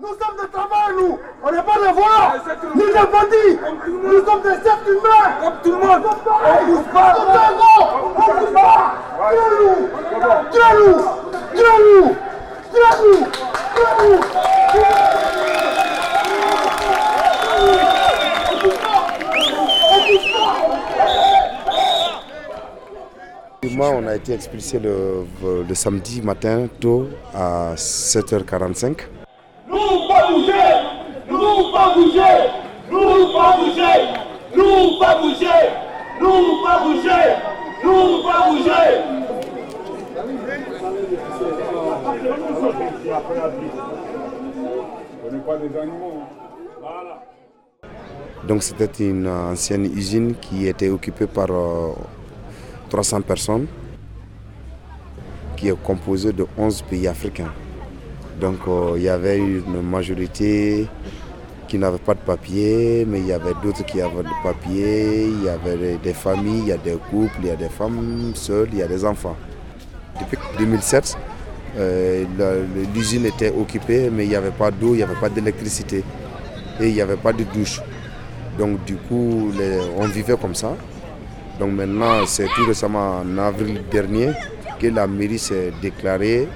Nous sommes de travail, nous. On n'est pas des voleurs. Ni des bandits. Nous sommes des êtres humains. Comme tout le monde. On ne bouge pas. On ne bouge pas. Tuez-nous. Tuez-nous. Tuez-nous. Tuez-nous. Tuez-nous. Moi, on a été expulsé le, le samedi matin tôt à 7h45. Bouger. Nous pas bouger. Nous pas bouger. Nous pas bouger. Nous pas bouger. Donc c'était une ancienne usine qui était occupée par euh, 300 personnes, qui est composée de 11 pays africains. Donc euh, il y avait une majorité qui n'avait pas de papier, mais il y avait d'autres qui avaient des papiers, il y avait des familles, il y a des couples, il y a des femmes seules, il y a des enfants. Depuis 2007, euh, l'usine était occupée, mais il n'y avait pas d'eau, il n'y avait pas d'électricité et il n'y avait pas de douche. Donc du coup, on vivait comme ça. Donc maintenant, c'est tout récemment en avril dernier que la mairie s'est déclarée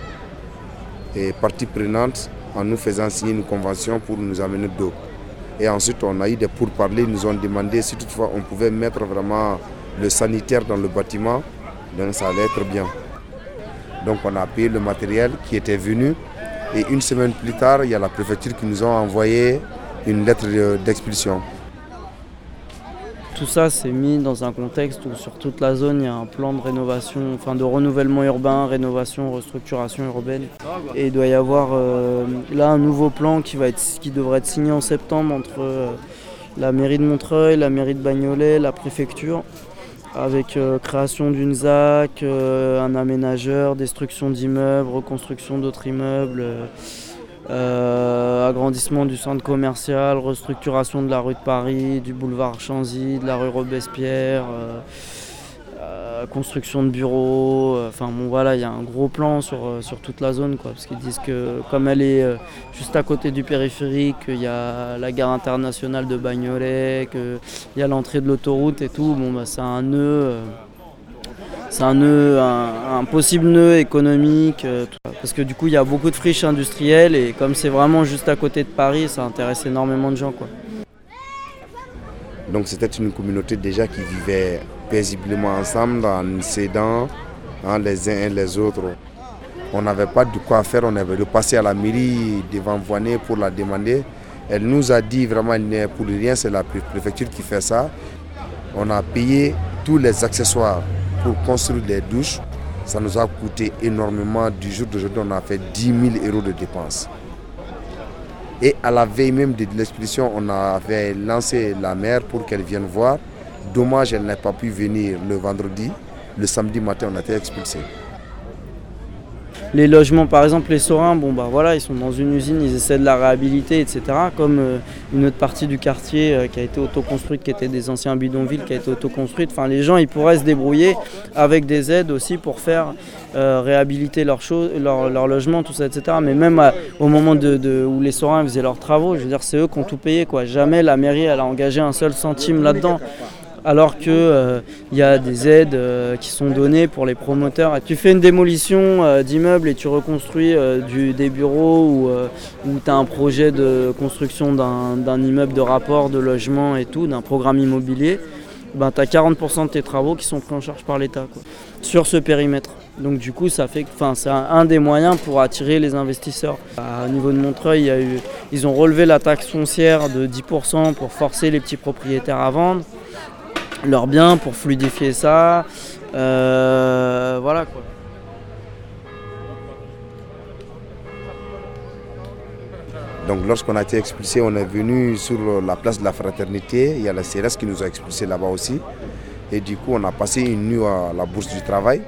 et partie prenante en nous faisant signer une convention pour nous amener d'eau. Et ensuite, on a eu des pourparlers, ils nous ont demandé si toutefois on pouvait mettre vraiment le sanitaire dans le bâtiment, donc ça allait être bien. Donc on a payé le matériel qui était venu et une semaine plus tard, il y a la préfecture qui nous a envoyé une lettre d'expulsion. Tout ça s'est mis dans un contexte où sur toute la zone il y a un plan de rénovation, enfin de renouvellement urbain, rénovation, restructuration urbaine. Et il doit y avoir euh, là un nouveau plan qui, va être, qui devrait être signé en septembre entre euh, la mairie de Montreuil, la mairie de Bagnolet, la préfecture, avec euh, création d'une ZAC, un aménageur, destruction d'immeubles, reconstruction d'autres immeubles. Euh, agrandissement du centre commercial, restructuration de la rue de Paris, du boulevard Chanzy, de la rue Robespierre, euh, euh, construction de bureaux. Enfin bon voilà, il y a un gros plan sur, sur toute la zone quoi, parce qu'ils disent que comme elle est juste à côté du périphérique, il y a la gare internationale de Bagnolet, qu'il y a l'entrée de l'autoroute et tout, bon bah c'est un nœud c'est un nœud, un, possible nœud économique. Parce que du coup, il y a beaucoup de friches industrielles et comme c'est vraiment juste à côté de Paris, ça intéresse énormément de gens. Quoi. Donc c'était une communauté déjà qui vivait paisiblement ensemble en s'aidant hein, les uns et les autres. On n'avait pas de quoi faire, on avait repassé à la mairie devant Voinet pour la demander. Elle nous a dit vraiment pour rien, c'est la préfecture qui fait ça. On a payé tous les accessoires pour construire les douches, ça nous a coûté énormément. Du jour d'aujourd'hui, on a fait 10 000 euros de dépenses. Et à la veille même de l'expédition, on avait lancé la mère pour qu'elle vienne voir. Dommage, elle n'a pas pu venir le vendredi. Le samedi matin, on a été expulsé. Les logements, par exemple, les Sorins, bon bah voilà, ils sont dans une usine, ils essaient de la réhabiliter, etc. Comme euh, une autre partie du quartier euh, qui a été autoconstruite, qui était des anciens bidonvilles, qui a été autoconstruite. Enfin, les gens, ils pourraient se débrouiller avec des aides aussi pour faire euh, réhabiliter leur, leur, logement, tout ça, etc. Mais même au moment de, où les Sorins faisaient leurs travaux, je veux dire, c'est eux qui ont tout payé, quoi. Jamais la mairie, elle a engagé un seul centime là-dedans alors qu'il euh, y a des aides euh, qui sont données pour les promoteurs. Tu fais une démolition euh, d'immeubles et tu reconstruis des bureaux ou, tu as un projet de construction d'un immeuble de rapport, de logement et tout, d'un programme immobilier, ben, tu as 40% de tes travaux qui sont pris en charge par l'État sur ce périmètre. Donc du coup, ça fait, c'est un, des moyens pour attirer les investisseurs. Au niveau de Montreuil, ils ont relevé la taxe foncière de 10% pour forcer les petits propriétaires à vendre leurs biens pour fluidifier ça. Euh, voilà quoi. Donc lorsqu'on a été expulsé, on est venu sur la place de la fraternité. Il y a la CRS qui nous a expulsés là-bas aussi. Et du coup, on a passé une nuit à la bourse du travail.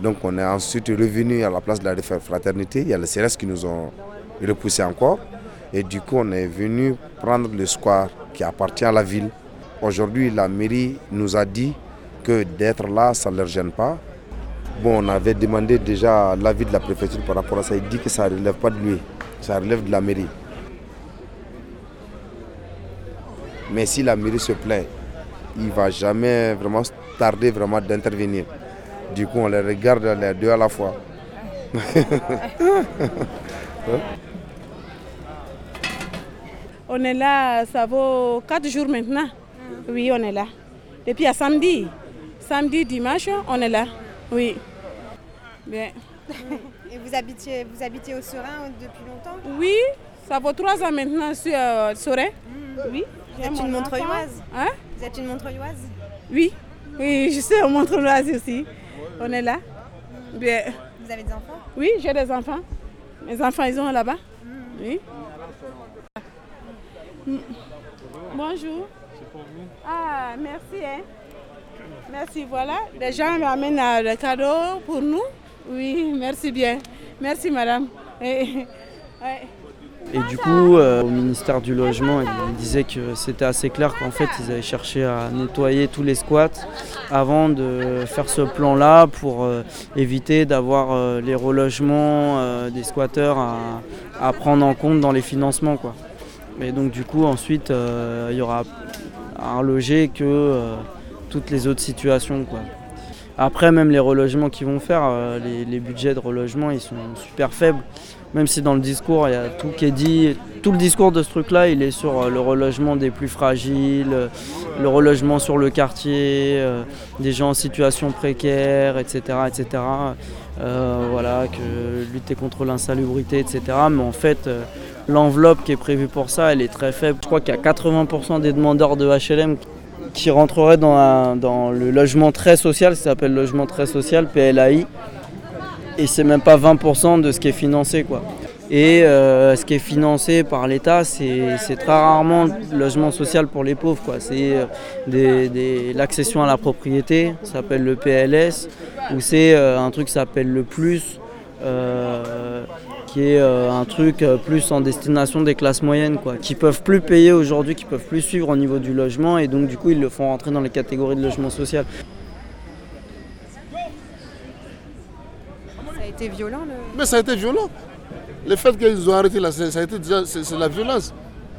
Donc on est ensuite revenu à la place de la fraternité. Il y a les CRS qui nous ont repoussés encore. Et du coup, on est venu prendre le square qui appartient à la ville. Aujourd'hui, la mairie nous a dit que d'être là, ça ne leur gêne pas. Bon, on avait demandé déjà l'avis de la préfecture par rapport à ça. Il dit que ça ne relève pas de lui, ça relève de la mairie. Mais si la mairie se plaît, il ne va jamais vraiment tarder vraiment d'intervenir. Du coup, on les regarde les deux à la fois. on est là, ça vaut 4 jours maintenant. Oui, on est là. Depuis à samedi. Samedi, dimanche, on est là. Oui. Bien. Et vous habitiez, vous habitez au Serein depuis longtemps? Oui, ça vaut trois ans maintenant sur euh, Serein. Oui. Vous êtes une montreuilloise Hein? Vous êtes une montreuilloise Oui. Oui, je suis montreuilloise aussi. On est là. Bien. Vous avez des enfants? Oui, j'ai des enfants. Mes enfants, ils sont là-bas. Oui. Ah, merci. Hein. Merci, voilà. Les gens m'amènent le cadeau pour nous. Oui, merci bien. Merci, madame. Et, ouais. Et du coup, euh, au ministère du Logement, ils disaient que c'était assez clair qu'en fait, ils avaient cherché à nettoyer tous les squats avant de faire ce plan-là pour euh, éviter d'avoir euh, les relogements euh, des squatteurs à, à prendre en compte dans les financements. Quoi. Et donc, du coup, ensuite, euh, il y aura à reloger que euh, toutes les autres situations. Après, même les relogements qu'ils vont faire, euh, les, budgets de relogement, ils sont super faibles. Même si dans le discours, il y a tout qui est dit. Tout le discours de ce truc-là, il est sur euh, le relogement des plus fragiles, euh, le relogement sur le quartier, des gens en situation précaire, etc. etc. Voilà, que lutter contre l'insalubrité, etc. Mais en fait, l'enveloppe qui est prévue pour ça, elle est très faible. Je crois qu'il y a 80% des demandeurs de HLM qui rentreraient dans, dans le logement très social, ça s'appelle logement très social, PLAI, et c'est même pas 20% de ce qui est financé. Quoi. Et euh, ce qui est financé par l'État, c'est très rarement le logement social pour les pauvres. C'est euh, des- des- l'accession à la propriété, ça s'appelle le PLS, ou c'est euh, un truc qui s'appelle le plus, qui est euh, un truc euh, plus en destination des classes moyennes, quoi, qui peuvent plus payer aujourd'hui, qui peuvent plus suivre au niveau du logement, et donc du coup ils le font rentrer dans les catégories de logement social. Ça a été violent le... Mais ça a été violent. Le fait qu'ils ont arrêté là, c'est- ça a été déjà, c'est c'est la violence.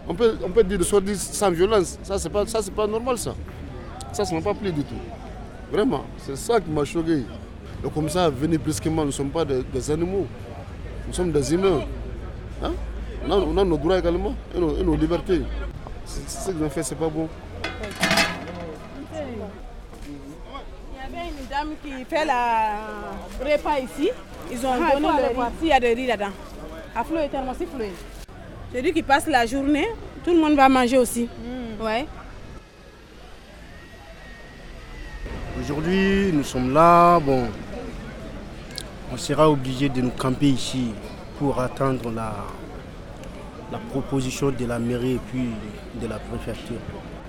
On peut, on peut dire de sortir sans violence. Ça, c'est pas, ça, c'est pas normal, ça. Ça, ça m'a pas plu du tout. Vraiment, c'est ça qui m'a choqué. Le commissaire venir brusquement, nous ne sommes pas des, des animaux. Nous sommes des humains. Hein? On, a, on a nos droits également et nos, et nos libertés. Ce qu'ils ont fait, c'est pas bon. Il y avait une dame qui fait la repas ici. Ils ont donné le riz. S'il y a des riz là-dedans. À flot éternellement, c'est flot. J'ai dit qu'ils passent la journée, tout le monde va manger aussi. Ouais. Aujourd'hui, nous sommes là. Bon, on sera obligé de nous camper ici pour attendre la, la proposition de la mairie et puis de la préfecture.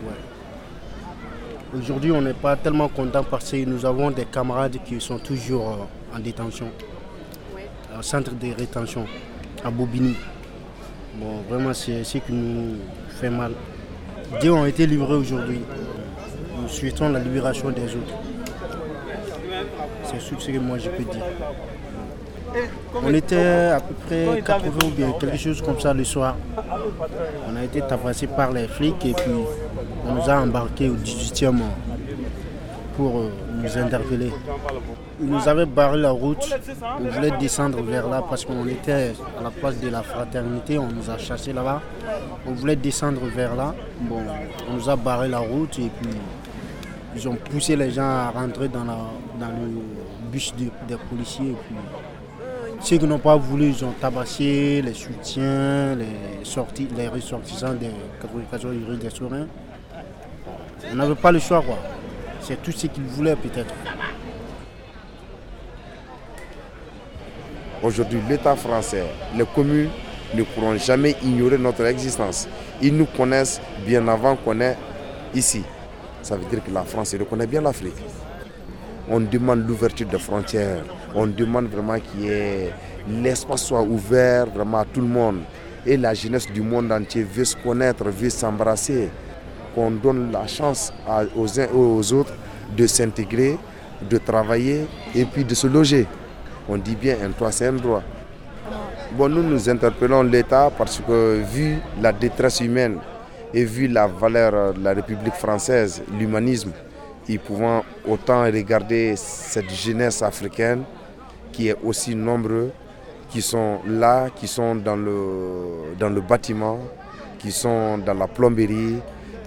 Ouais. Aujourd'hui, on n'est pas tellement content parce que nous avons des camarades qui sont toujours euh, en détention, au centre de rétention, à Bobigny. Bon, vraiment, c'est ce qui nous fait mal. Deux ont été livrés aujourd'hui. Nous souhaitons la libération des autres. C'est ce que moi je peux dire. On était à peu près 80 ou bien quelque chose comme ça le soir. On a été tabassé par les flics et puis on nous a embarqués au 18e pour euh, nous interpeller. Ils nous avaient barré la route. On voulait descendre vers là parce qu'on était à la place de la fraternité. On nous a chassés là-bas. On voulait descendre vers là. Bon, on nous a barré la route et puis ils ont poussé les gens à rentrer dans, le bus de- des policiers. Et puis, ceux qui n'ont pas voulu, ils ont tabassé les soutiens, les, sortis, les ressortissants des 94 rue des Sourins. On n'avait pas le choix, quoi. C'est tout ce qu'ils voulaient, peut-être. Aujourd'hui, l'État français, les communes ne pourront jamais ignorer notre existence. Ils nous connaissent bien avant qu'on est ici. Ça veut dire que la France reconnaît bien l'Afrique. On demande l'ouverture des frontières. On demande vraiment ait l'espace soit ouvert vraiment à tout le monde. Et la jeunesse du monde entier veut se connaître, veut s'embrasser. Qu'on donne la chance aux uns et aux autres de s'intégrer, de travailler et puis de se loger. On dit bien un toit, c'est un droit. Bon, nous nous interpellons l'État parce que vu la détresse humaine, et vu la valeur de la République française, l'humanisme, ils pouvant autant regarder cette jeunesse africaine qui est aussi nombreuse, qui sont là, qui sont dans le, dans le bâtiment, qui sont dans la plomberie,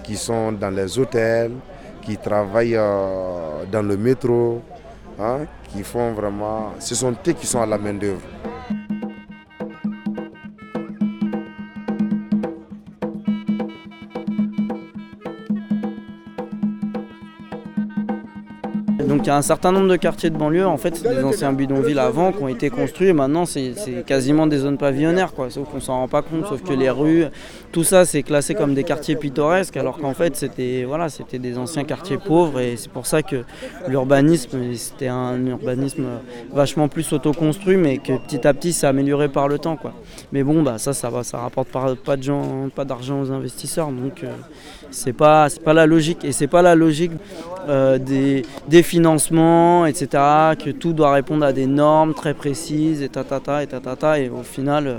qui sont dans les hôtels, qui travaillent euh, dans le métro, hein, qui font vraiment... Ce sont eux qui sont à la main d'œuvre. Donc il y a un certain nombre de quartiers de banlieue, en fait, c'est des anciens bidonvilles avant qui ont été construits et maintenant c'est quasiment des zones pavillonnaires, quoi. Sauf qu'on s'en rend pas compte, sauf que les rues, tout ça c'est classé comme des quartiers pittoresques, alors qu'en fait c'était voilà, des anciens quartiers pauvres et c'est pour ça que l'urbanisme, c'était un urbanisme vachement plus autoconstruit, mais que petit à petit s'est amélioré par le temps, quoi. Mais bon, bah ça, ça va, ça rapporte pas, pas d'argent aux investisseurs, donc euh, c'est pas, pas la logique et c'est pas la logique euh, des, des financements, etc. Que tout doit répondre à des normes très précises et tatata et tatata et au final, euh,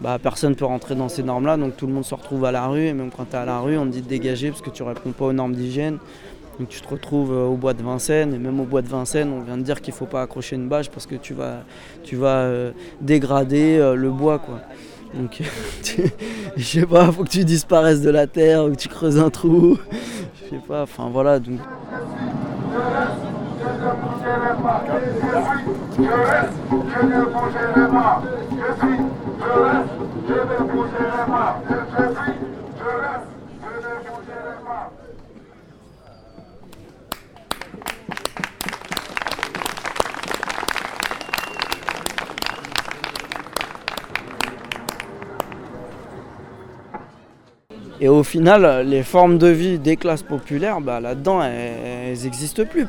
bah, personne ne peut rentrer dans ces normes-là, donc tout le monde se retrouve à la rue et même quand tu es à la rue, on te dit de dégager parce que tu réponds pas aux normes d'hygiène. Donc tu te retrouves euh, au bois de Vincennes et même au bois de Vincennes, on vient de dire qu'il faut pas accrocher une bâche parce que tu vas, tu vas euh, dégrader le bois, quoi. Donc, je sais pas, faut que tu disparaisses de la terre ou que tu creuses un trou. Je sais pas, enfin voilà. Donc... Et au final, les formes de vie des classes populaires, bah, là-dedans, elles n'existent plus.